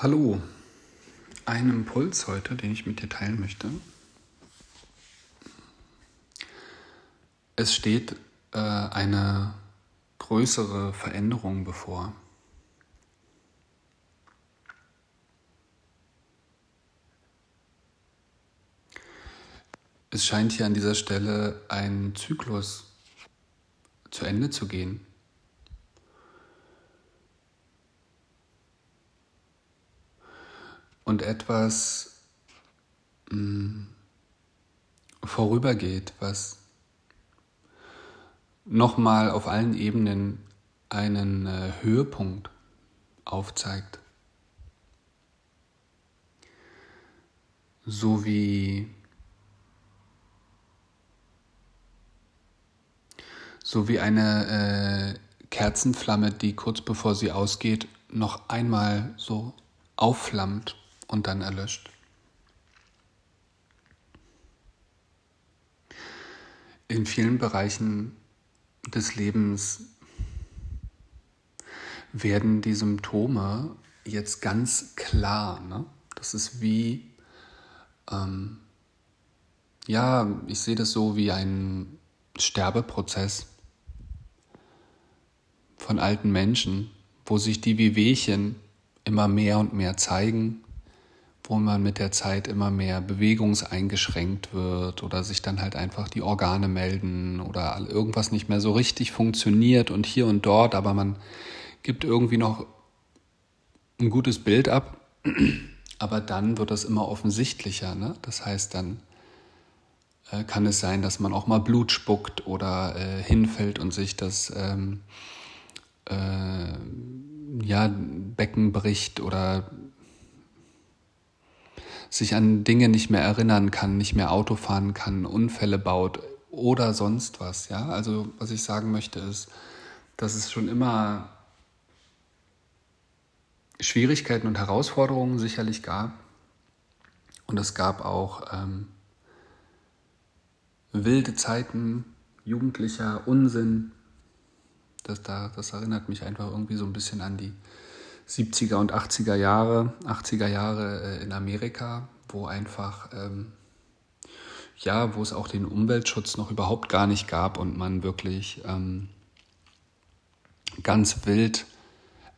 Hallo, ein Impuls heute, den ich mit dir teilen möchte. Es steht äh, eine größere Veränderung bevor. Es scheint hier an dieser Stelle ein Zyklus zu Ende zu gehen. Und etwas mh, mm, vorübergeht, was nochmal auf allen Ebenen einen äh, Höhepunkt aufzeigt. So wie so wie eine äh, Kerzenflamme, die kurz bevor sie ausgeht, noch einmal so aufflammt und dann erlöscht. In vielen Bereichen des Lebens werden die Symptome jetzt ganz klar. Ne? Das ist wie, ähm, ja, ich sehe das so wie ein Sterbeprozess von alten Menschen, wo sich die Wehwehchen immer mehr und mehr zeigen wo man mit der Zeit immer mehr bewegungseingeschränkt wird oder sich dann halt einfach die Organe melden oder irgendwas nicht mehr so richtig funktioniert und hier und dort, aber man gibt irgendwie noch ein gutes Bild ab, aber dann wird das immer offensichtlicher. Ne? Das heißt, dann äh, kann es sein, dass man auch mal Blut spuckt oder äh, hinfällt und sich das ähm, äh, ja, Becken bricht oder sich an Dinge nicht mehr erinnern kann, nicht mehr Auto fahren kann, Unfälle baut oder sonst was. Ja, also was ich sagen möchte ist, dass es schon immer Schwierigkeiten und Herausforderungen sicherlich gab. Und es gab auch ähm, wilde Zeiten, jugendlicher Unsinn. Das, da, das erinnert mich einfach irgendwie so ein bisschen an die 70er und 80er Jahre, 80er Jahre äh, in Amerika, wo einfach, ähm, ja, wo es auch den Umweltschutz noch überhaupt gar nicht gab und man wirklich ähm, ganz wild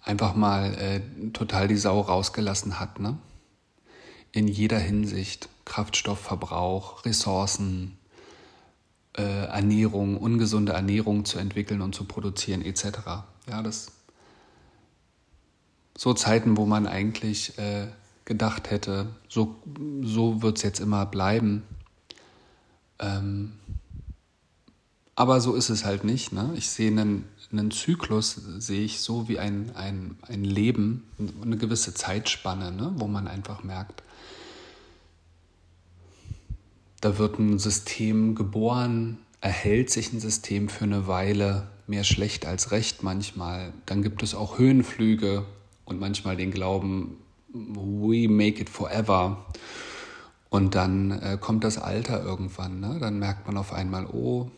einfach mal äh, total die Sau rausgelassen hat, ne? In jeder Hinsicht. Kraftstoffverbrauch, Ressourcen, äh, Ernährung, ungesunde Ernährung zu entwickeln und zu produzieren, etc. Ja, das so Zeiten, wo man eigentlich äh, gedacht hätte, so, so wird es jetzt immer bleiben. Ähm, aber so ist es halt nicht. Ne? Ich sehe einen, einen Zyklus, sehe ich so wie ein, ein, ein Leben, eine gewisse Zeitspanne, ne? wo man einfach merkt, da wird ein System geboren, erhält sich ein System für eine Weile, mehr schlecht als recht manchmal. Dann gibt es auch Höhenflüge, und manchmal den Glauben, we make it forever. Und dann äh, kommt das Alter irgendwann. Ne? Dann merkt man auf einmal, oh,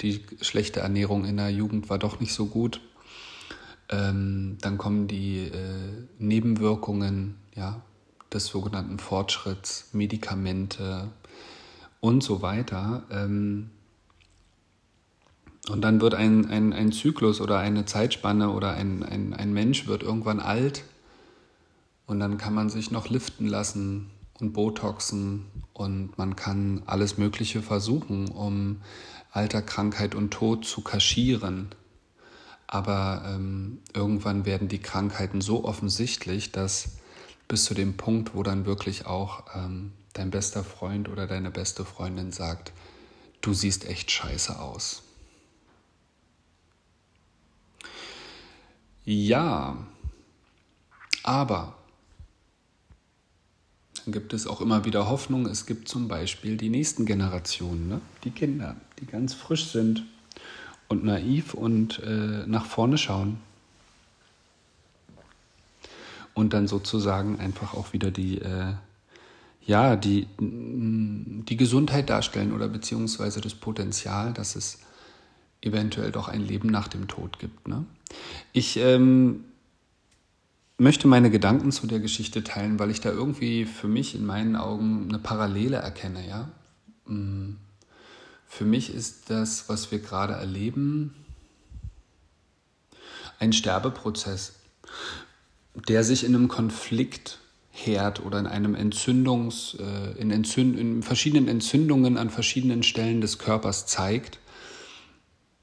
die schlechte Ernährung in der Jugend war doch nicht so gut. Ähm, dann kommen die äh, Nebenwirkungen ja, des sogenannten Fortschritts, Medikamente und so weiter. Ähm, und dann wird ein, ein, ein Zyklus oder eine Zeitspanne oder ein, ein, ein Mensch wird irgendwann alt und dann kann man sich noch liften lassen und Botoxen und man kann alles Mögliche versuchen, um Alter, Krankheit und Tod zu kaschieren. Aber ähm, irgendwann werden die Krankheiten so offensichtlich, dass bis zu dem Punkt, wo dann wirklich auch ähm, dein bester Freund oder deine beste Freundin sagt, du siehst echt scheiße aus. Ja, aber dann gibt es auch immer wieder Hoffnung. Es gibt zum Beispiel die nächsten Generationen, ne? die Kinder, die ganz frisch sind und naiv und äh, nach vorne schauen. Und dann sozusagen einfach auch wieder die, äh, ja, die, die Gesundheit darstellen oder beziehungsweise das Potenzial, dass es eventuell doch ein Leben nach dem Tod gibt. Ne? Ich ähm, möchte meine Gedanken zu der Geschichte teilen, weil ich da irgendwie für mich in meinen Augen eine Parallele erkenne, ja. Mm. Für mich ist das, was wir gerade erleben, ein Sterbeprozess, der sich in einem Konfliktherd oder in einem Entzündungs, äh, in, Entzünd in verschiedenen Entzündungen an verschiedenen Stellen des Körpers zeigt.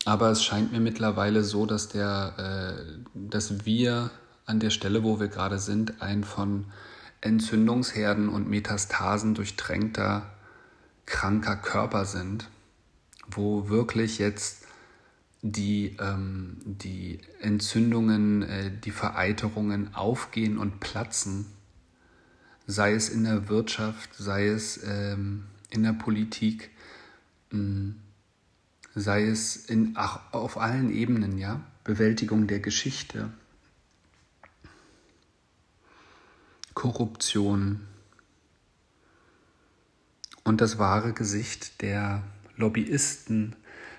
Aber es scheint mir mittlerweile so, dass, der, äh, dass wir an der Stelle, wo wir gerade sind, ein von Entzündungsherden und Metastasen durchtränkter, kranker Körper sind, wo wirklich jetzt die, ähm, die Entzündungen, äh, die Vereiterungen aufgehen und platzen, sei es in der Wirtschaft, sei es ähm, in der Politik, mh, mm, sei es in, ach, auf allen Ebenen, ja, Bewältigung der Geschichte, Korruption und das wahre Gesicht der Lobbyisten,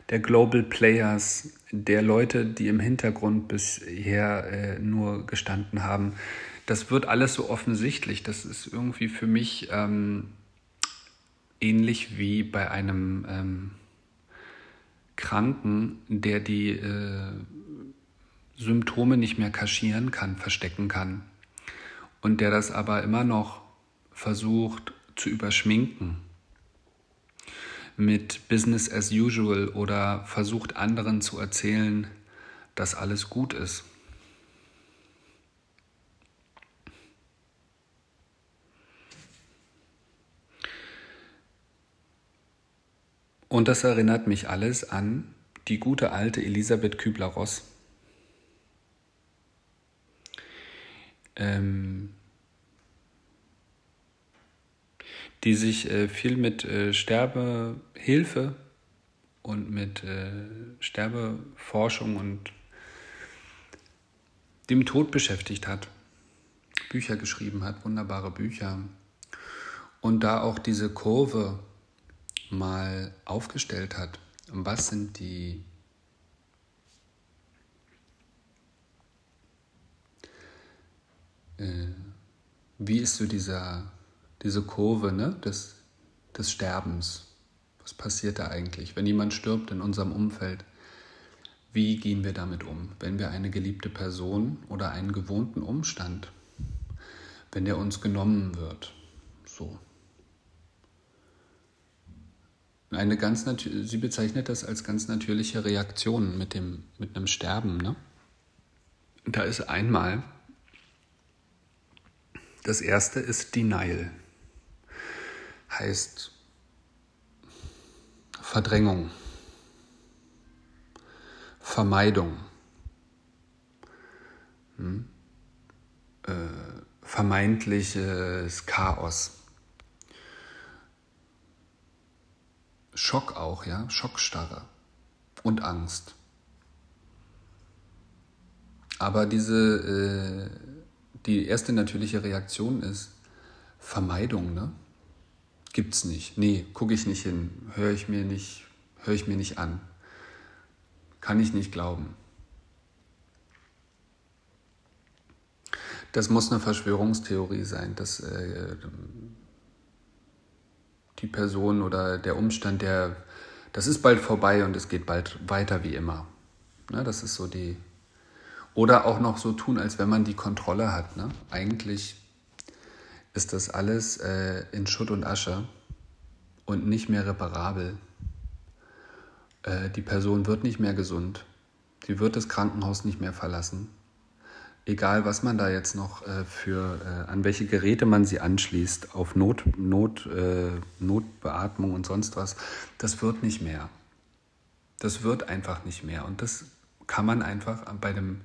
der Global Players, der Leute, die im Hintergrund bisher äh, nur gestanden haben. Das wird alles so offensichtlich. Das ist irgendwie für mich ähm, ähnlich wie bei einem ähm, Kranken, der die äh, Symptome nicht mehr kaschieren kann, verstecken kann und der das aber immer noch versucht zu überschminken mit Business as usual oder versucht anderen zu erzählen, dass alles gut ist. Und das erinnert mich alles an die gute alte Elisabeth Kübler-Ross. Ähm, die sich äh, viel mit äh, Sterbehilfe und mit äh, Sterbeforschung und dem Tod beschäftigt hat. Bücher geschrieben hat, wunderbare Bücher. Und da auch diese Kurve mal aufgestellt hat. Was sind die äh, wie ist so dieser diese Kurve ne, des, des Sterbens. Was passiert da eigentlich, wenn jemand stirbt in unserem Umfeld? Wie gehen wir damit um, wenn wir eine geliebte Person oder einen gewohnten Umstand, wenn der uns genommen wird? So. Eine ganz sie bezeichnet das als ganz natürliche Reaktion mit, dem, mit einem Sterben. Ne? Da ist einmal, das erste ist Denial heißt Verdrängung, Vermeidung, hm? äh, vermeintliches Chaos. Schock auch, ja, Schockstarre und Angst. Aber diese, äh, die erste natürliche Reaktion ist Vermeidung, ne? Gibt's nicht. Nee, gucke ich nicht hin, höre ich mir nicht, höre ich mir nicht an. Kann ich nicht glauben. Das muss eine Verschwörungstheorie sein, dass äh, die Person oder der Umstand, der das ist bald vorbei und es geht bald weiter wie immer. Ne, das ist so die. Oder auch noch so tun, als wenn man die Kontrolle hat. Ne? Eigentlich ist das alles äh, in Schutt und Asche und nicht mehr reparabel. Äh, die Person wird nicht mehr gesund. Sie wird das Krankenhaus nicht mehr verlassen. Egal, was man da jetzt noch äh, für, äh, an welche Geräte man sie anschließt, auf Not, Not, äh, Notbeatmung und sonst was, das wird nicht mehr. Das wird einfach nicht mehr. Und das kann man einfach bei dem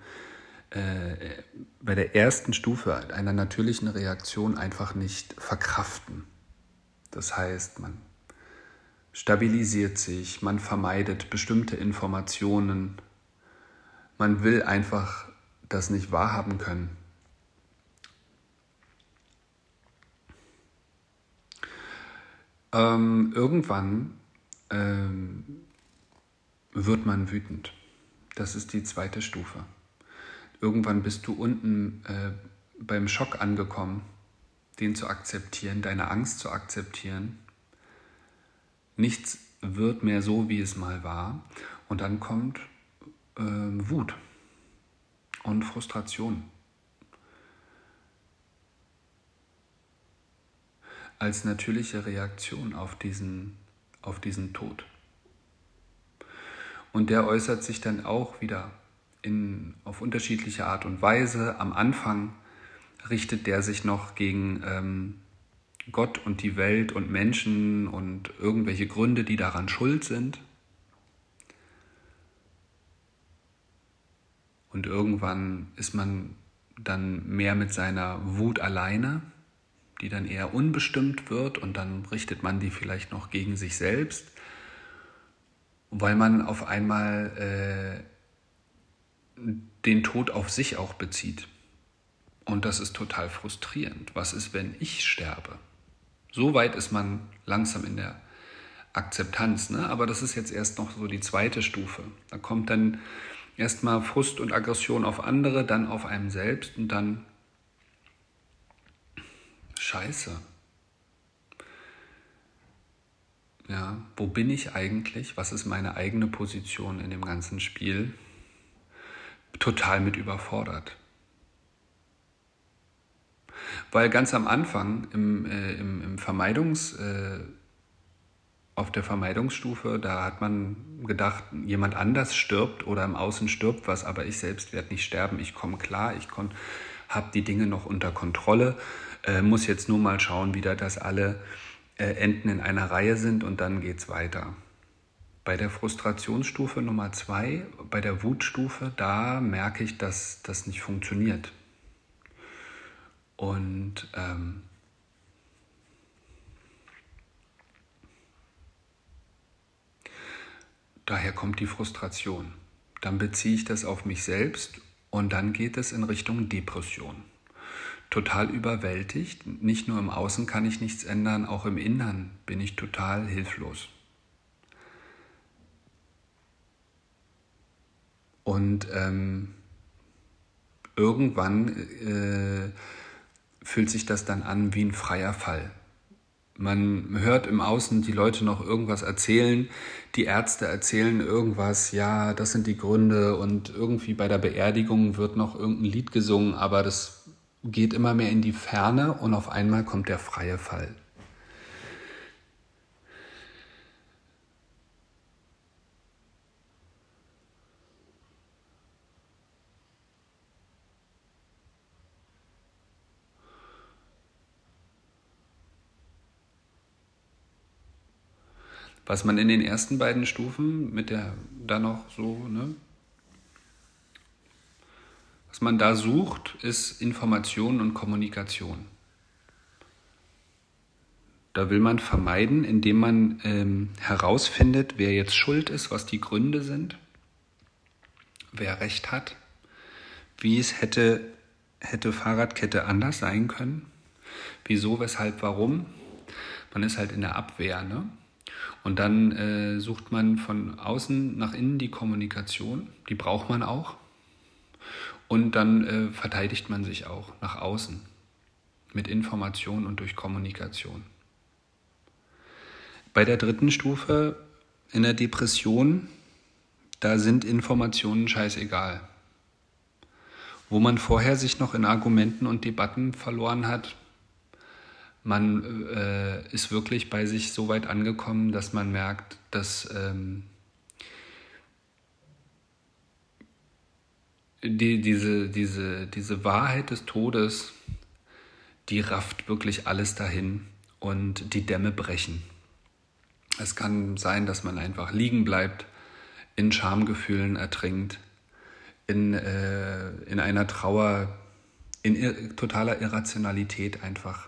äh, bei der ersten Stufe einer natürlichen Reaktion einfach nicht verkraften. Das heißt, man stabilisiert sich, man vermeidet bestimmte Informationen, man will einfach das nicht wahrhaben können. Ähm, irgendwann ähm, wird man wütend. Das ist die zweite Stufe irgendwann bist du unten äh, beim Schock angekommen, den zu akzeptieren, deine Angst zu akzeptieren. Nichts wird mehr so, wie es mal war. Und dann kommt äh, Wut und Frustration. Als natürliche Reaktion auf diesen, auf diesen Tod. Und der äußert sich dann auch wieder in, auf unterschiedliche Art und Weise. Am Anfang richtet der sich noch gegen ähm, Gott und die Welt und Menschen und irgendwelche Gründe, die daran schuld sind. Und irgendwann ist man dann mehr mit seiner Wut alleine, die dann eher unbestimmt wird und dann richtet man die vielleicht noch gegen sich selbst, weil man auf einmal äh, den Tod auf sich auch bezieht. Und das ist total frustrierend. Was ist, wenn ich sterbe? So weit ist man langsam in der Akzeptanz, ne? aber das ist jetzt erst noch so die zweite Stufe. Da kommt dann erstmal Frust und Aggression auf andere, dann auf einem selbst und dann Scheiße. Ja, wo bin ich eigentlich? Was ist meine eigene Position in dem ganzen Spiel? Total mit überfordert. Weil ganz am Anfang im, äh, im, im Vermeidungs, äh, auf der Vermeidungsstufe, da hat man gedacht, jemand anders stirbt oder im Außen stirbt was, aber ich selbst werde nicht sterben. Ich komme klar, ich habe die Dinge noch unter Kontrolle, äh, muss jetzt nur mal schauen wieder, dass alle äh, Enden in einer Reihe sind und dann geht es weiter. Bei der Frustrationsstufe Nummer zwei, bei der Wutstufe, da merke ich, dass das nicht funktioniert. Und ähm, daher kommt die Frustration. Dann beziehe ich das auf mich selbst und dann geht es in Richtung Depression. Total überwältigt, nicht nur im Außen kann ich nichts ändern, auch im Innern bin ich total hilflos. Und ähm, irgendwann äh, fühlt sich das dann an wie ein freier Fall. Man hört im Außen die Leute noch irgendwas erzählen, die Ärzte erzählen irgendwas, ja, das sind die Gründe und irgendwie bei der Beerdigung wird noch irgendein Lied gesungen, aber das geht immer mehr in die Ferne und auf einmal kommt der freie Fall. Was man in den ersten beiden Stufen mit der da noch so, ne? Was man da sucht, ist Information und Kommunikation. Da will man vermeiden, indem man ähm, herausfindet, wer jetzt schuld ist, was die Gründe sind, wer recht hat, wie es hätte, hätte Fahrradkette anders sein können, wieso, weshalb, warum. Man ist halt in der Abwehr, ne? Und dann äh, sucht man von außen nach innen die Kommunikation, die braucht man auch. Und dann äh, verteidigt man sich auch nach außen mit Information und durch Kommunikation. Bei der dritten Stufe in der Depression, da sind Informationen scheißegal. Wo man vorher sich noch in Argumenten und Debatten verloren hat, man äh, ist wirklich bei sich so weit angekommen, dass man merkt, dass ähm, die, diese, diese, diese Wahrheit des Todes, die rafft wirklich alles dahin und die Dämme brechen. Es kann sein, dass man einfach liegen bleibt, in Schamgefühlen ertrinkt, in, äh, in einer Trauer, in totaler Irrationalität einfach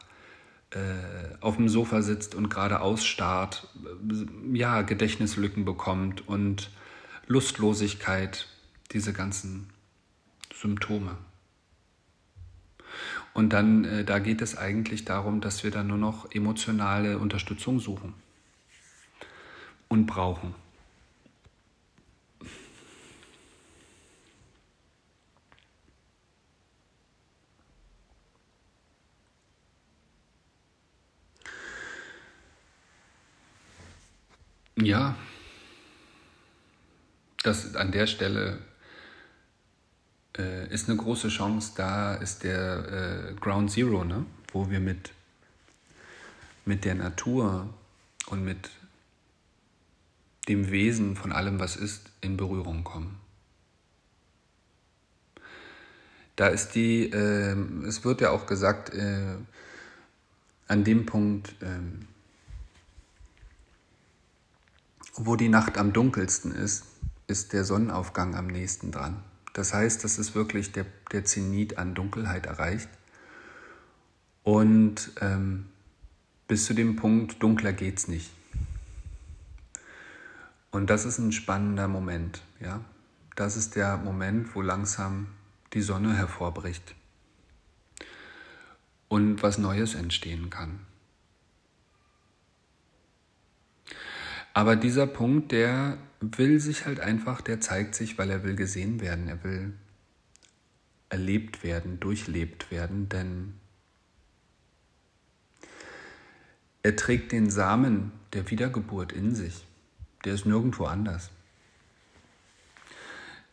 auf dem Sofa sitzt und gerade ausstarrt, äh, ja, Gedächtnislücken bekommt und Lustlosigkeit, diese ganzen Symptome. Und dann, äh, da geht es eigentlich darum, dass wir dann nur noch emotionale Unterstützung suchen und brauchen. Ja, das an der Stelle äh, ist eine große Chance. Da ist der äh, Ground Zero, ne? wo wir mit, mit der Natur und mit dem Wesen von allem, was ist, in Berührung kommen. Da ist die, äh, es wird ja auch gesagt, äh, an dem Punkt, äh, wo die Nacht am dunkelsten ist, ist der Sonnenaufgang am nächsten dran. Das heißt, das ist wirklich der, der Zenit an Dunkelheit erreicht. Und ähm, bis zu dem Punkt, dunkler geht's nicht. Und das ist ein spannender Moment. Ja? Das ist der Moment, wo langsam die Sonne hervorbricht und was Neues entstehen kann. Aber dieser Punkt, der will sich halt einfach, der zeigt sich, weil er will gesehen werden, er will erlebt werden, durchlebt werden, denn er trägt den Samen der Wiedergeburt in sich. Der ist nirgendwo anders.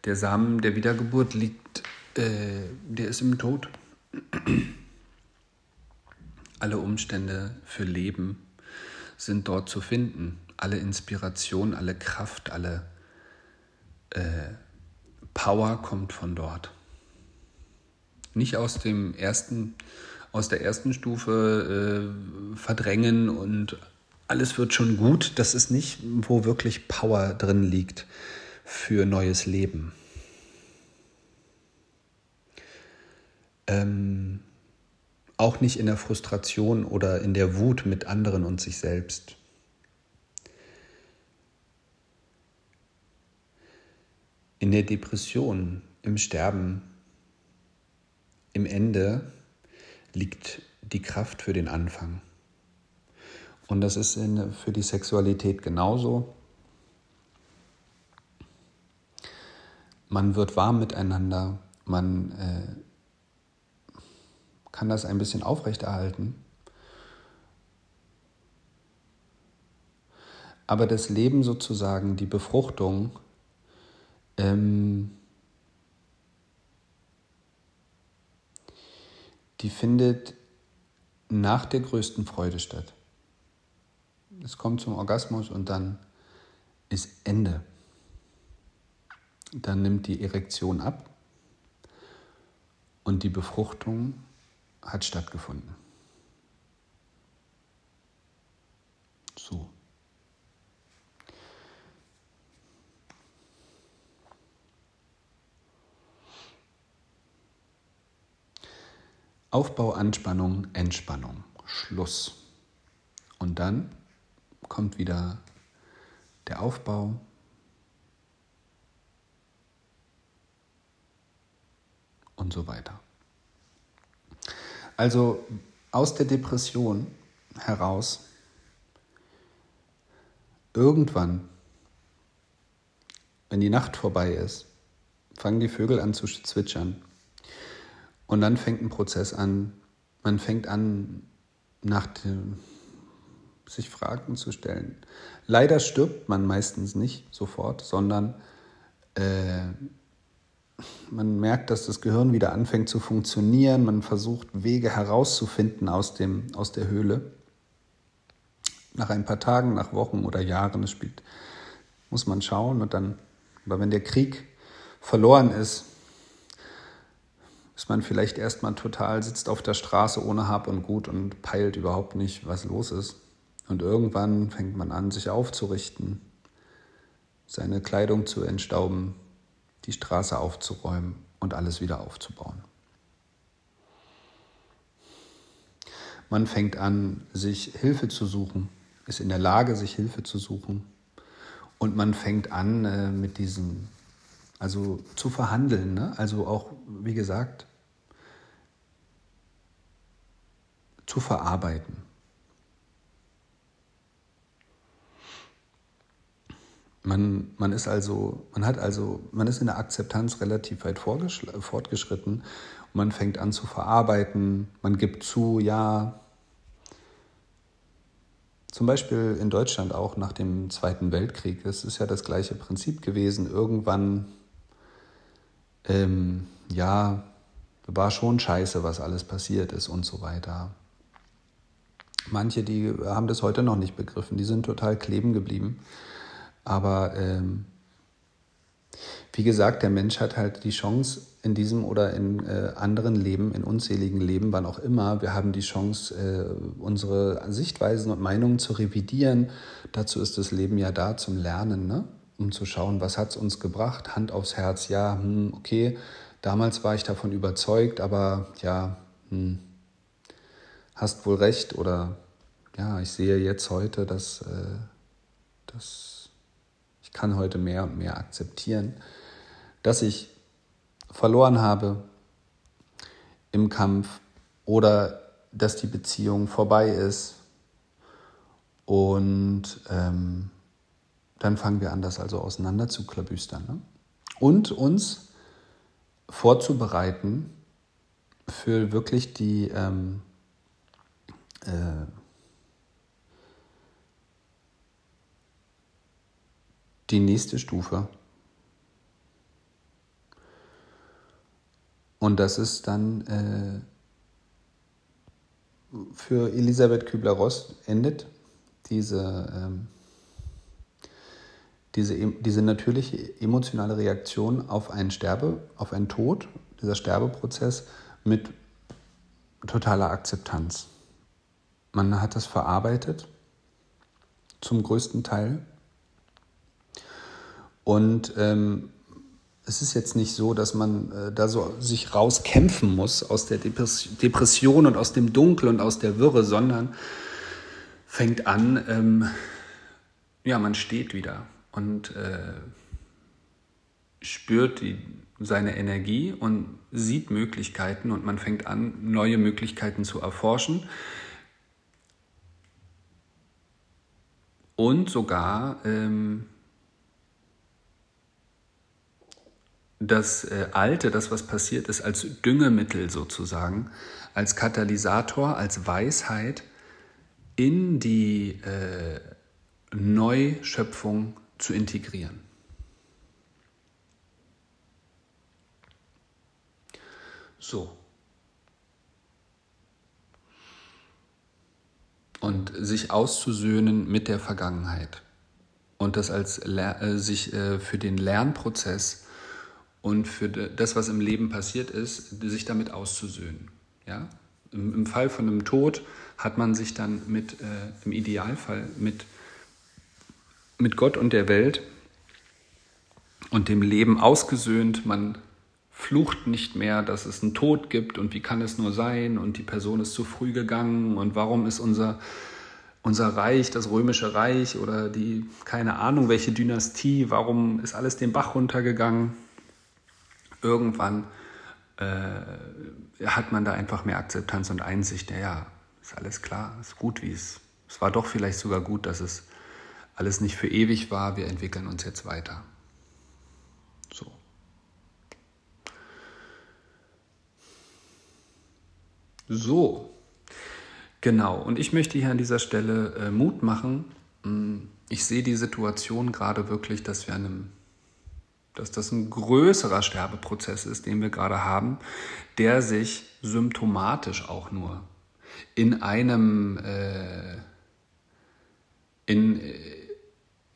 Der Samen der Wiedergeburt liegt, äh, der ist im Tod. Alle Umstände für Leben sind dort zu finden alle Inspiration, alle Kraft, alle äh, Power kommt von dort. Nicht aus dem ersten, aus der ersten Stufe äh, verdrängen und alles wird schon gut. Das ist nicht, wo wirklich Power drin liegt für neues Leben. Ähm, auch nicht in der Frustration oder in der Wut mit anderen und sich selbst. In der Depression, im Sterben, im Ende liegt die Kraft für den Anfang. Und das ist in, für die Sexualität genauso. Man wird warm miteinander, man äh, kann das ein bisschen aufrechterhalten. Aber das Leben sozusagen, die Befruchtung, ähm, die findet nach der größten Freude statt. Es kommt zum Orgasmus und dann ist Ende. Dann nimmt die Erektion ab und die Befruchtung hat stattgefunden. So. Aufbau, Anspannung, Entspannung, Schluss. Und dann kommt wieder der Aufbau. Und so weiter. Also aus der Depression heraus, irgendwann, wenn die Nacht vorbei ist, fangen die Vögel an zu zwitschern und dann fängt ein Prozess an. Man fängt an, nach dem, sich Fragen zu stellen. Leider stirbt man meistens nicht sofort, sondern äh, man merkt, dass das Gehirn wieder anfängt zu funktionieren. Man versucht Wege herauszufinden aus, dem, aus der Höhle. Nach ein paar Tagen, nach Wochen oder Jahren, das spielt, muss man schauen. Und dann, aber wenn der Krieg verloren ist, ist man vielleicht erstmal total, sitzt auf der Straße ohne Hab und Gut und peilt überhaupt nicht, was los ist. Und irgendwann fängt man an, sich aufzurichten, seine Kleidung zu entstauben, die Straße aufzuräumen und alles wieder aufzubauen. Man fängt an, sich Hilfe zu suchen, ist in der Lage, sich Hilfe zu suchen. Und man fängt an, äh, mit diesem, also zu verhandeln. Ne? Also auch, wie gesagt, zu verarbeiten. Man, man ist also, man hat also, man ist in der Akzeptanz relativ weit fortgeschritten und man fängt an zu verarbeiten, man gibt zu, ja, zum Beispiel in Deutschland auch nach dem Zweiten Weltkrieg. Es ist ja das gleiche Prinzip gewesen. Irgendwann, ähm, ja, war schon scheiße, was alles passiert ist und so weiter. Manche, die haben das heute noch nicht begriffen, die sind total kleben geblieben. Aber ähm, wie gesagt, der Mensch hat halt die Chance in diesem oder in äh, anderen Leben, in unzähligen Leben, wann auch immer, wir haben die Chance, äh, unsere Sichtweisen und Meinungen zu revidieren. Dazu ist das Leben ja da zum Lernen, ne? um zu schauen, was hat es uns gebracht, Hand aufs Herz, ja, hm, okay, damals war ich davon überzeugt, aber ja, hm, hast wohl recht oder ja, ich sehe jetzt heute, dass, äh, dass ich kann heute mehr und mehr akzeptieren dass ich verloren habe im Kampf oder dass die Beziehung vorbei ist. Und ähm, dann fangen wir an, das also auseinander zu klabüstern. Ne? Und uns vorzubereiten für wirklich die, ähm, äh, die nächste Stufe. Und das ist dann äh, für Elisabeth Kübler-Ross endet diese, ähm, diese, diese natürliche emotionale Reaktion auf einen Sterbe, auf einen Tod, dieser Sterbeprozess mit totaler Akzeptanz. Man hat das verarbeitet, zum größten Teil. Und ähm, es ist jetzt nicht so, dass man äh, da so sich rauskämpfen muss aus der Depression und aus dem Dunkel und aus der Wirre, sondern fängt an, ähm, ja, man steht wieder und äh, spürt die, seine Energie und sieht Möglichkeiten und man fängt an, neue Möglichkeiten zu erforschen. Und sogar ähm, das äh, Alte, das was passiert ist, als Düngemittel sozusagen, als Katalysator, als Weisheit in die äh, Neuschöpfung zu integrieren. So. Und sich auszusöhnen mit der Vergangenheit. Und das als äh, sich äh, für den Lernprozess und für das, was im Leben passiert ist, sich damit auszusöhnen. Ja? Im, Im, Fall von einem Tod hat man sich dann mit, äh, im Idealfall mit, mit Gott und der Welt und dem Leben ausgesöhnt. Man flucht nicht mehr, dass es einen Tod gibt und wie kann es nur sein und die Person ist zu früh gegangen und warum ist unser, unser Reich, das römische Reich oder die, keine Ahnung, welche Dynastie, warum ist alles den Bach runtergegangen irgendwann äh, hat man da einfach mehr Akzeptanz und Einsicht. Ja, ist alles klar, ist gut, wie es. Es war doch vielleicht sogar gut, dass es alles nicht für ewig war. Wir entwickeln uns jetzt weiter. So, genau. Und ich möchte hier an dieser Stelle äh, Mut machen. Hm, ich sehe die Situation gerade wirklich, dass wir einem dass das ein größerer Sterbeprozess ist, den wir gerade haben, der sich symptomatisch auch nur in einem, äh, in, äh,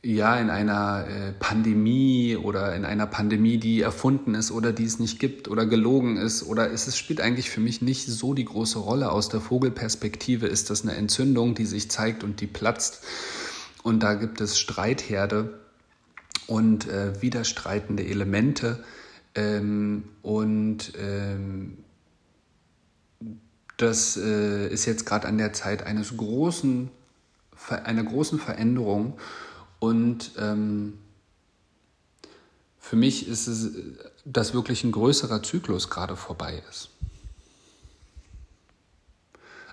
ja, in einer äh, Pandemie oder in einer Pandemie, die erfunden ist oder die es nicht gibt oder gelogen ist oder ist es spielt eigentlich für mich nicht so die große Rolle. Aus der Vogelperspektive ist das eine Entzündung, die sich zeigt und die platzt. Und da gibt es Streitherde und äh, widerstreitende Elemente. Ähm, und ähm, das äh, ist jetzt gerade an der Zeit eines großen, einer großen Veränderung. Und ähm, für mich ist es, dass wirklich ein größerer Zyklus gerade vorbei ist.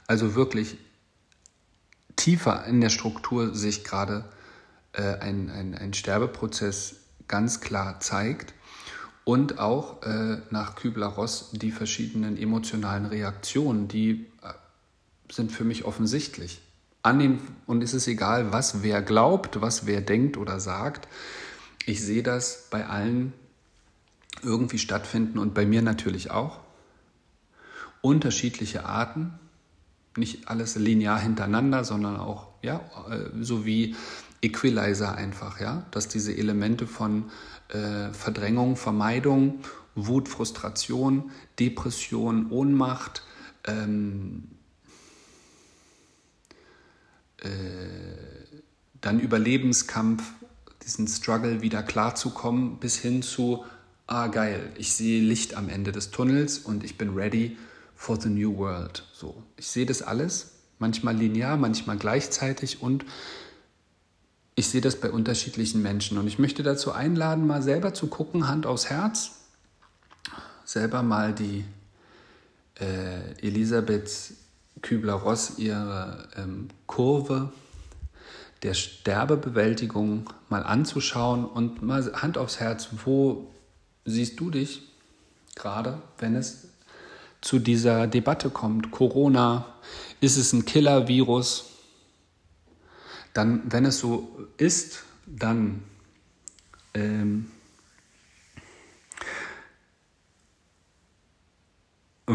Also wirklich tiefer in der Struktur sich gerade äh, ein, ein, ein Sterbeprozess ganz klar zeigt und auch äh, nach Kübler-Ross die verschiedenen emotionalen Reaktionen, die äh, sind für mich offensichtlich. An und es ist egal, was wer glaubt, was wer denkt oder sagt. Ich sehe das bei allen irgendwie stattfinden und bei mir natürlich auch. Unterschiedliche Arten, nicht alles linear hintereinander, sondern auch, ja, äh, so wie Equalizer einfach, ja, dass diese Elemente von äh, Verdrängung, Vermeidung, Wut, Frustration, Depression, Ohnmacht, ähm, äh, dann Überlebenskampf, diesen Struggle wieder klarzukommen, bis hin zu, ah geil, ich sehe Licht am Ende des Tunnels und ich bin ready for the new world. So, ich sehe das alles, manchmal linear, manchmal gleichzeitig und ich sehe das bei unterschiedlichen Menschen. Und ich möchte dazu einladen, mal selber zu gucken, Hand aufs Herz, selber mal die äh, Elisabeth Kübler-Ross ihre ähm, Kurve der Sterbebewältigung mal anzuschauen und mal Hand aufs Herz, wo siehst du dich gerade, wenn es zu dieser Debatte kommt? Corona, ist es ein Killer-Virus? Dann, wenn es so ist, dann ähm,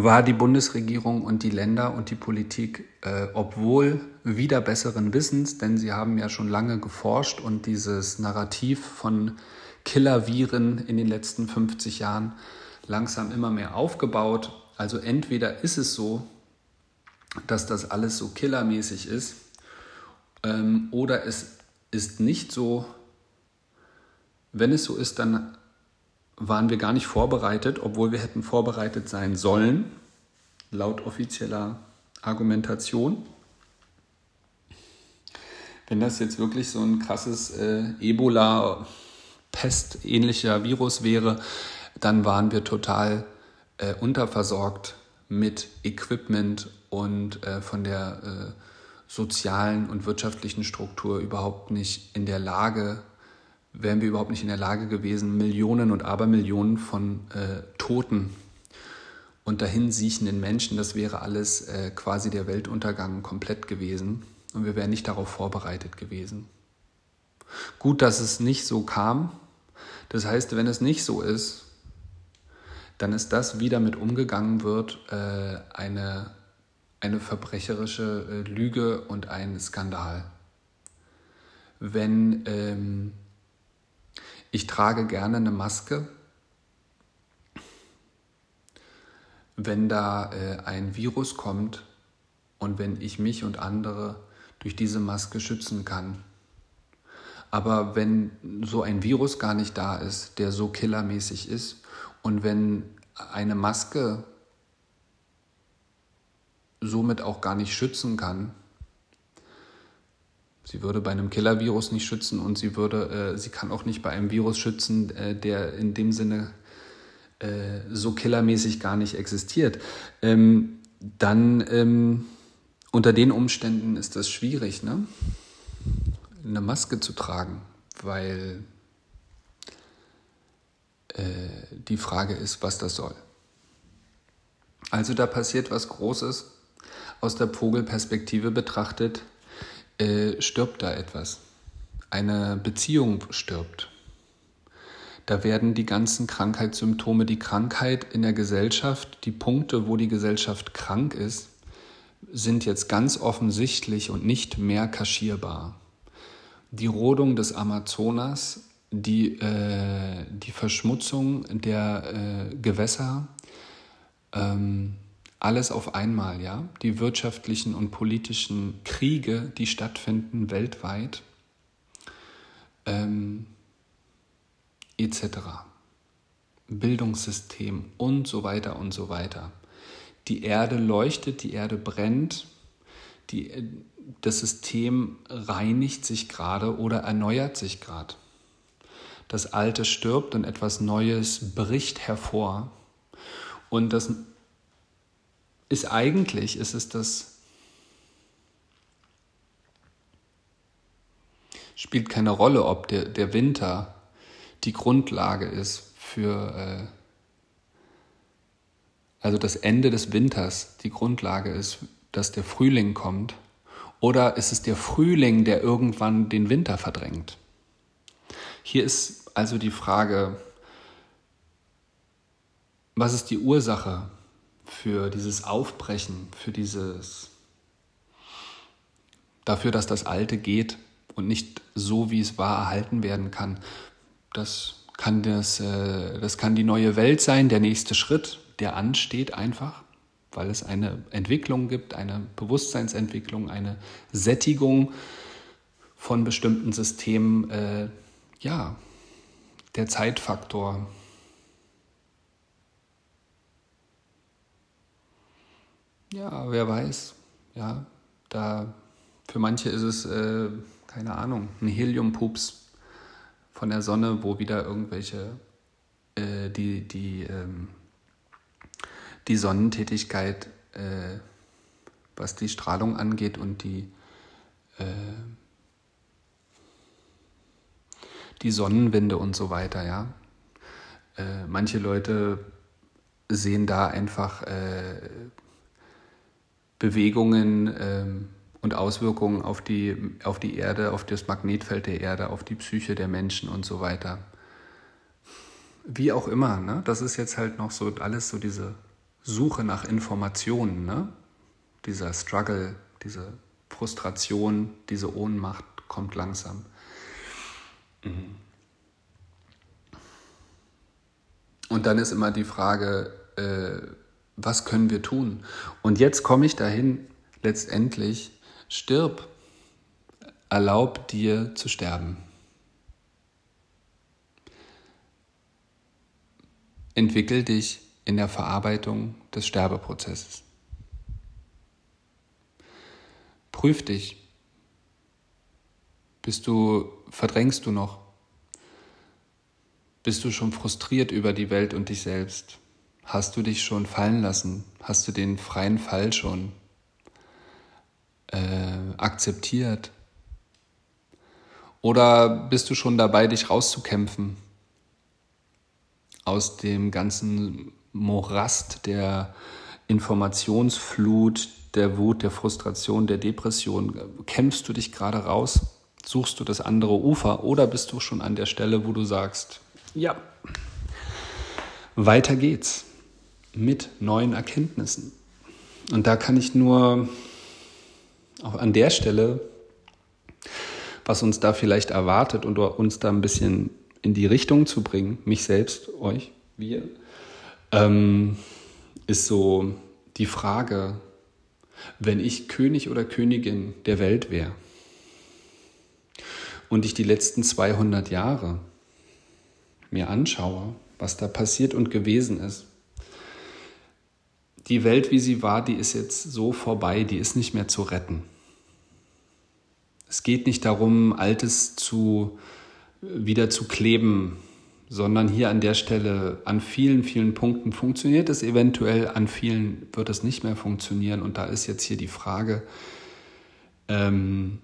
war die Bundesregierung und die Länder und die Politik, äh, obwohl wieder besseren Wissens, denn sie haben ja schon lange geforscht und dieses Narrativ von Killerviren in den letzten 50 Jahren langsam immer mehr aufgebaut. Also entweder ist es so, dass das alles so killermäßig ist, ähm, oder es ist nicht so. Wenn es so ist, dann waren wir gar nicht vorbereitet, obwohl wir hätten vorbereitet sein sollen, laut offizieller Argumentation. Wenn das jetzt wirklich so ein krasses äh, Ebola pestähnlicher Virus wäre, dann waren wir total äh, unterversorgt mit Equipment und äh, von der äh, sozialen und wirtschaftlichen Struktur überhaupt nicht in der Lage, wären wir überhaupt nicht in der Lage gewesen, Millionen und Abermillionen von äh, Toten und dahin siechenden Menschen, das wäre alles äh, quasi der Weltuntergang komplett gewesen und wir wären nicht darauf vorbereitet gewesen. Gut, dass es nicht so kam. Das heißt, wenn es nicht so ist, dann ist das, wie damit umgegangen wird, äh, eine eine verbrecherische äh, Lüge und ein Skandal. Wenn ähm, ich trage gerne eine Maske, wenn da äh, ein Virus kommt und wenn ich mich und andere durch diese Maske schützen kann. Aber wenn so ein Virus gar nicht da ist, der so killermäßig ist, und wenn eine Maske somit auch gar nicht schützen kann. Sie würde bei einem Killer-Virus nicht schützen und sie würde, äh, sie kann auch nicht bei einem Virus schützen, äh, der in dem Sinne äh, so killermäßig gar nicht existiert. Ähm, dann ähm, unter den Umständen ist das schwierig, ne? eine Maske zu tragen, weil äh, die Frage ist, was das soll. Also da passiert was Großes aus der Vogelperspektive betrachtet, äh, stirbt da etwas. Eine Beziehung stirbt. Da werden die ganzen Krankheitssymptome, die Krankheit in der Gesellschaft, die Punkte, wo die Gesellschaft krank ist, sind jetzt ganz offensichtlich und nicht mehr kaschierbar. Die Rodung des Amazonas, die, äh, die Verschmutzung der äh, Gewässer, ähm, alles auf einmal, ja, die wirtschaftlichen und politischen Kriege, die stattfinden weltweit, ähm, etc. Bildungssystem und so weiter und so weiter. Die Erde leuchtet, die Erde brennt, die, das System reinigt sich gerade oder erneuert sich gerade. Das Alte stirbt und etwas Neues bricht hervor. Und das ist eigentlich, ist es das, spielt keine Rolle, ob der, der Winter die Grundlage ist für, äh, also das Ende des Winters die Grundlage ist, dass der Frühling kommt Oder ist es der Frühling, der irgendwann den Winter verdrängt? Hier ist also die Frage, was ist die Ursache für dieses Aufbrechen, für dieses, dafür, dass das Alte geht und nicht so, wie es war, erhalten werden kann. Das kann, das, äh, das kann die neue Welt sein, der nächste Schritt, der ansteht einfach, weil es eine Entwicklung gibt, eine Bewusstseinsentwicklung, eine Sättigung von bestimmten Systemen. Äh, ja, der Zeitfaktor, Ja, wer weiß. Ja, da für manche ist es, äh, keine Ahnung, ein Heliumpups von der Sonne, wo wieder irgendwelche, äh, die, die, ähm, die Sonnentätigkeit, äh, was die Strahlung angeht und die, äh, die Sonnenwinde und so weiter, ja. Äh, manche Leute sehen da einfach äh, Bewegungen ähm, und Auswirkungen auf die, auf die Erde, auf das Magnetfeld der Erde, auf die Psyche der Menschen und so weiter. Wie auch immer, ne? das ist jetzt halt noch so alles so diese Suche nach Informationen, ne? dieser Struggle, diese Frustration, diese Ohnmacht kommt langsam. Mhm. Und dann ist immer die Frage, äh, was können wir tun? Und jetzt komme ich dahin, letztendlich, stirb, erlaub dir zu sterben. Entwickel dich in der Verarbeitung des Sterbeprozesses. Prüf dich. Bist du, verdrängst du noch? Bist du schon frustriert über die Welt und dich selbst? Hast du dich schon fallen lassen? Hast du den freien Fall schon äh, akzeptiert? Oder bist du schon dabei, dich rauszukämpfen aus dem ganzen Morast der Informationsflut, der Wut, der Frustration, der Depression? Kämpfst du dich gerade raus? Suchst du das andere Ufer? Oder bist du schon an der Stelle, wo du sagst, ja, weiter geht's mit neuen Erkenntnissen. Und da kann ich nur auch an der Stelle, was uns da vielleicht erwartet und uns da ein bisschen in die Richtung zu bringen, mich selbst, euch, wir, ähm, ist so die Frage, wenn ich König oder Königin der Welt wäre und ich die letzten 200 Jahre mir anschaue, was da passiert und gewesen ist, die Welt, wie sie war, die ist jetzt so vorbei, die ist nicht mehr zu retten. Es geht nicht darum, Altes zu, wieder zu kleben, sondern hier an der Stelle an vielen, vielen Punkten funktioniert es eventuell, an vielen wird es nicht mehr funktionieren. Und da ist jetzt hier die Frage, ähm,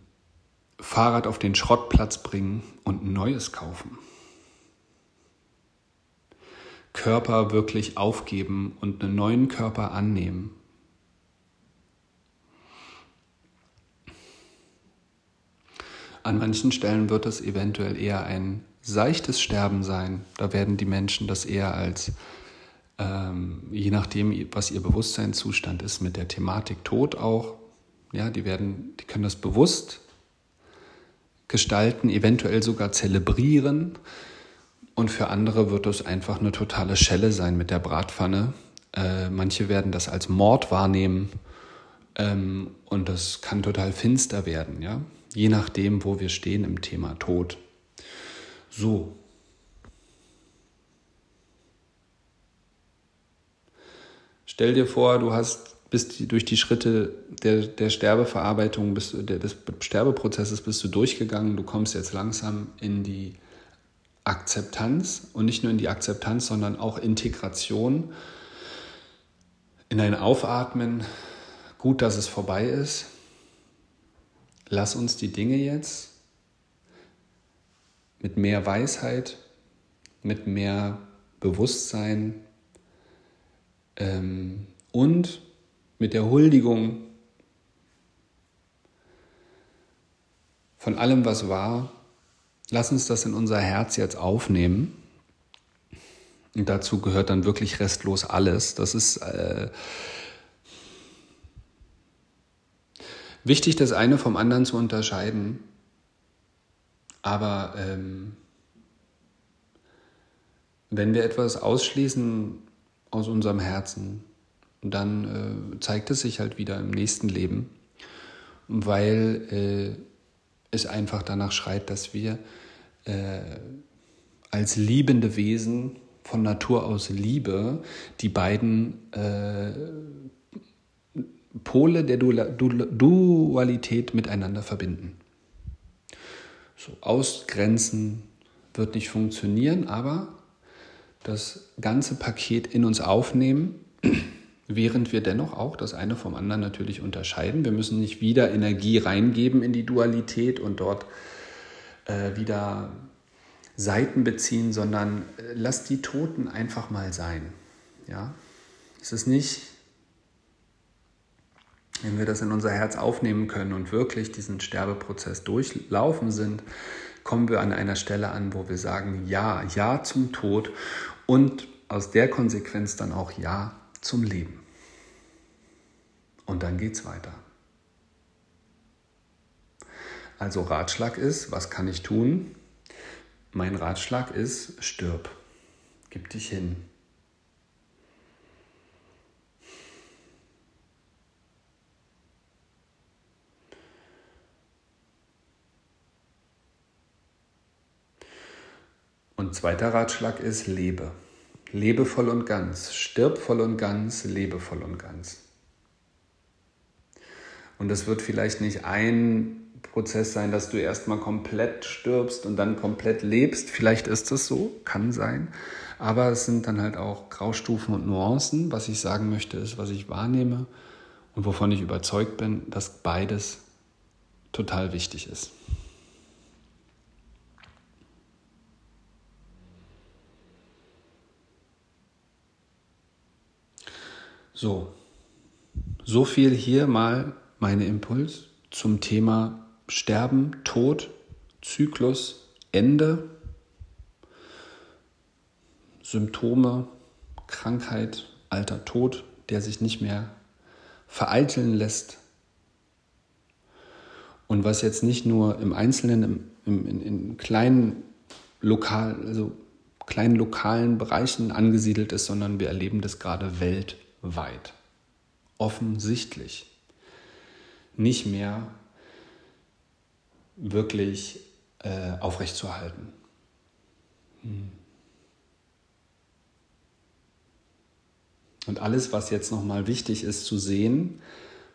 Fahrrad auf den Schrottplatz bringen und ein neues kaufen. Körper wirklich aufgeben und einen neuen Körper annehmen. An manchen Stellen wird es eventuell eher ein seichtes Sterben sein. Da werden die Menschen das eher als, ähm, je nachdem, was ihr Bewusstseinszustand ist, mit der Thematik Tod auch. Ja, die werden, die können das bewusst gestalten, eventuell sogar zelebrieren. Und für andere wird es einfach eine totale Schelle sein mit der Bratpfanne. Äh, manche werden das als Mord wahrnehmen ähm, und das kann total finster werden, ja. Je nachdem, wo wir stehen im Thema Tod. So. Stell dir vor, du hast bist durch die Schritte der, der Sterbeverarbeitung, bist, des Sterbeprozesses bist du durchgegangen. Du kommst jetzt langsam in die Akzeptanz und nicht nur in die Akzeptanz, sondern auch Integration, in ein Aufatmen. Gut, dass es vorbei ist. Lass uns die Dinge jetzt mit mehr Weisheit, mit mehr Bewusstsein ähm, und mit der Huldigung von allem, was war, lass uns das in unser Herz jetzt aufnehmen. Und dazu gehört dann wirklich restlos alles. Das ist äh, wichtig, das eine vom anderen zu unterscheiden. Aber ähm, wenn wir etwas ausschließen aus unserem Herzen, dann äh, zeigt es sich halt wieder im nächsten Leben, weil äh, es einfach danach schreit, dass wir äh, als liebende Wesen von Natur aus Liebe die beiden äh, Pole der Dualität miteinander verbinden. So, ausgrenzen wird nicht funktionieren, aber das ganze Paket in uns aufnehmen, während wir dennoch auch das eine vom anderen natürlich unterscheiden. Wir müssen nicht wieder Energie reingeben in die Dualität und dort äh, wieder Seiten beziehen, sondern äh, lass die Toten einfach mal sein. Ja? Es ist nicht, wenn wir das in unser Herz aufnehmen können und wirklich diesen Sterbeprozess durchlaufen sind, kommen wir an einer Stelle an, wo wir sagen, ja, ja zum Tod und aus der Konsequenz dann auch ja zum Leben. Und dann geht es weiter. Also Ratschlag ist, was kann ich tun? Mein Ratschlag ist, stirb. Gib dich hin. Und zweiter Ratschlag ist, lebe. Lebe voll und ganz. Stirb voll und ganz, lebe voll und ganz. Und es wird vielleicht nicht ein Prozess sein, dass du erstmal komplett stirbst und dann komplett lebst. Vielleicht ist es so, kann sein. Aber es sind dann halt auch Graustufen und Nuancen. Was ich sagen möchte, ist, was ich wahrnehme und wovon ich überzeugt bin, dass beides total wichtig ist. So, so viel hier mal meine Impuls zum Thema Sterben, Tod, Zyklus, Ende, Symptome, Krankheit, Alter, Tod, der sich nicht mehr vereiteln lässt. Und was jetzt nicht nur im Einzelnen, im, im, in, in kleinen lokal, also kleinen lokalen Bereichen angesiedelt ist, sondern wir erleben das gerade weltweit. Offensichtlich nicht mehr wirklich äh, aufrechtzuerhalten. Hm. Und alles, was jetzt nochmal wichtig ist zu sehen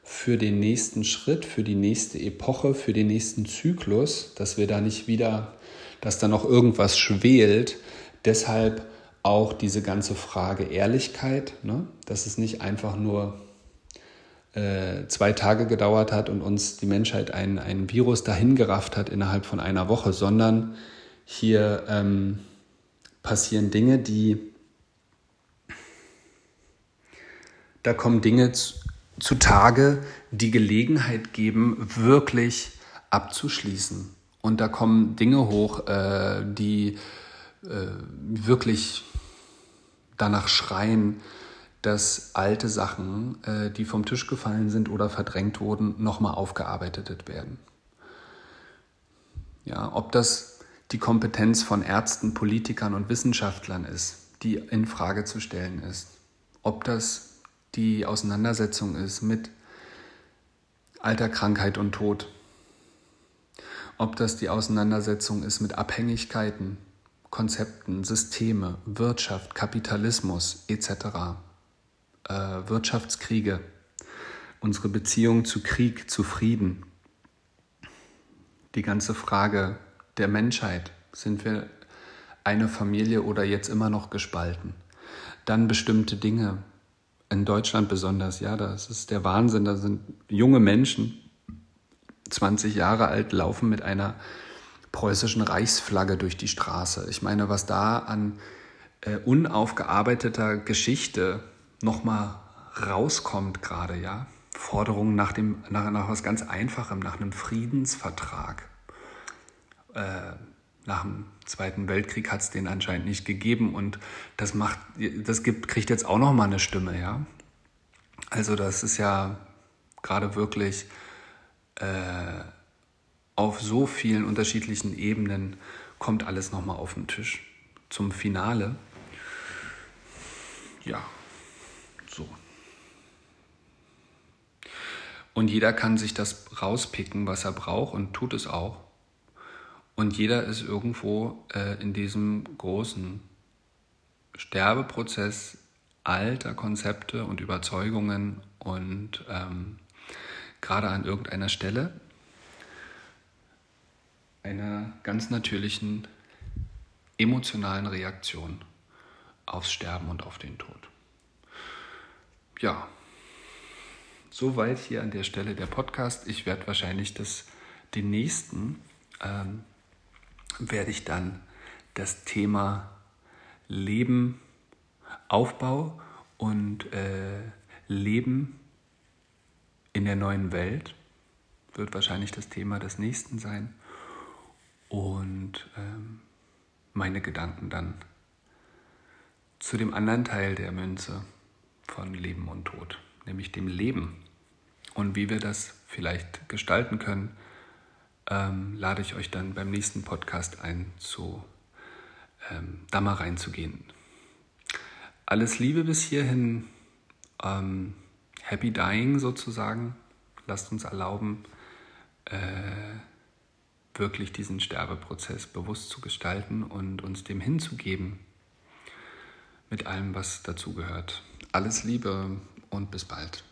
für den nächsten Schritt, für die nächste Epoche, für den nächsten Zyklus, dass wir da nicht wieder, dass da noch irgendwas schwelt. Deshalb auch diese ganze Frage Ehrlichkeit, ne? dass es nicht einfach nur zwei Tage gedauert hat und uns die Menschheit ein, ein Virus dahingerafft hat innerhalb von einer Woche, sondern hier ähm, passieren Dinge, die, da kommen Dinge zu, zutage, die Gelegenheit geben, wirklich abzuschließen. Und da kommen Dinge hoch, äh, die äh, wirklich danach schreien, dass alte Sachen, äh, die vom Tisch gefallen sind oder verdrängt wurden, nochmal aufgearbeitet werden. Ja, ob das die Kompetenz von Ärzten, Politikern und Wissenschaftlern ist, die in Frage zu stellen ist, ob das die Auseinandersetzung ist mit alter Krankheit und Tod, ob das die Auseinandersetzung ist mit Abhängigkeiten, Konzepten, Systeme, Wirtschaft, Kapitalismus etc äh, Wirtschaftskriege, unsere Beziehung zu Krieg, zu Frieden, die ganze Frage der Menschheit, sind wir eine Familie oder jetzt immer noch gespalten? Dann bestimmte Dinge, in Deutschland besonders, ja, das ist der Wahnsinn, da sind junge Menschen, 20 Jahre alt, laufen mit einer preußischen Reichsflagge durch die Straße. Ich meine, was da an äh, unaufgearbeiteter Geschichte nochmal rauskommt gerade, ja. Forderungen nach, dem, nach, nach was ganz Einfachem, nach einem Friedensvertrag. äh, nach dem Zweiten Weltkrieg hat es den anscheinend nicht gegeben und das macht, das gibt, kriegt jetzt auch noch mal eine Stimme, ja. Also das ist ja gerade wirklich äh, auf so vielen unterschiedlichen Ebenen kommt alles noch mal auf den Tisch zum Finale. Ja, Und jeder kann sich das rauspicken, was er braucht und tut es auch. Und jeder ist irgendwo äh, in diesem großen Sterbeprozess alter Konzepte und Überzeugungen und ähm, gerade an irgendeiner Stelle einer ganz natürlichen emotionalen Reaktion aufs Sterben und auf den Tod. Ja, soweit hier an der Stelle der Podcast. Ich werde wahrscheinlich das, den nächsten ähm, werde ich dann das Thema Leben, Aufbau und äh, Leben in der neuen Welt wird wahrscheinlich das Thema des nächsten sein und ähm, meine Gedanken dann zu dem anderen Teil der Münze von Leben und Tod, nämlich dem Leben und wie wir das vielleicht gestalten können ähm, lade ich euch dann beim nächsten Podcast ein, zu, ähm, da mal reinzugehen. Alles Liebe bis hierhin. Ähm, happy Dying sozusagen. Lasst uns erlauben, äh, wirklich diesen Sterbeprozess bewusst zu gestalten und uns dem hinzugeben mit allem, was dazugehört. Alles Liebe und bis bald.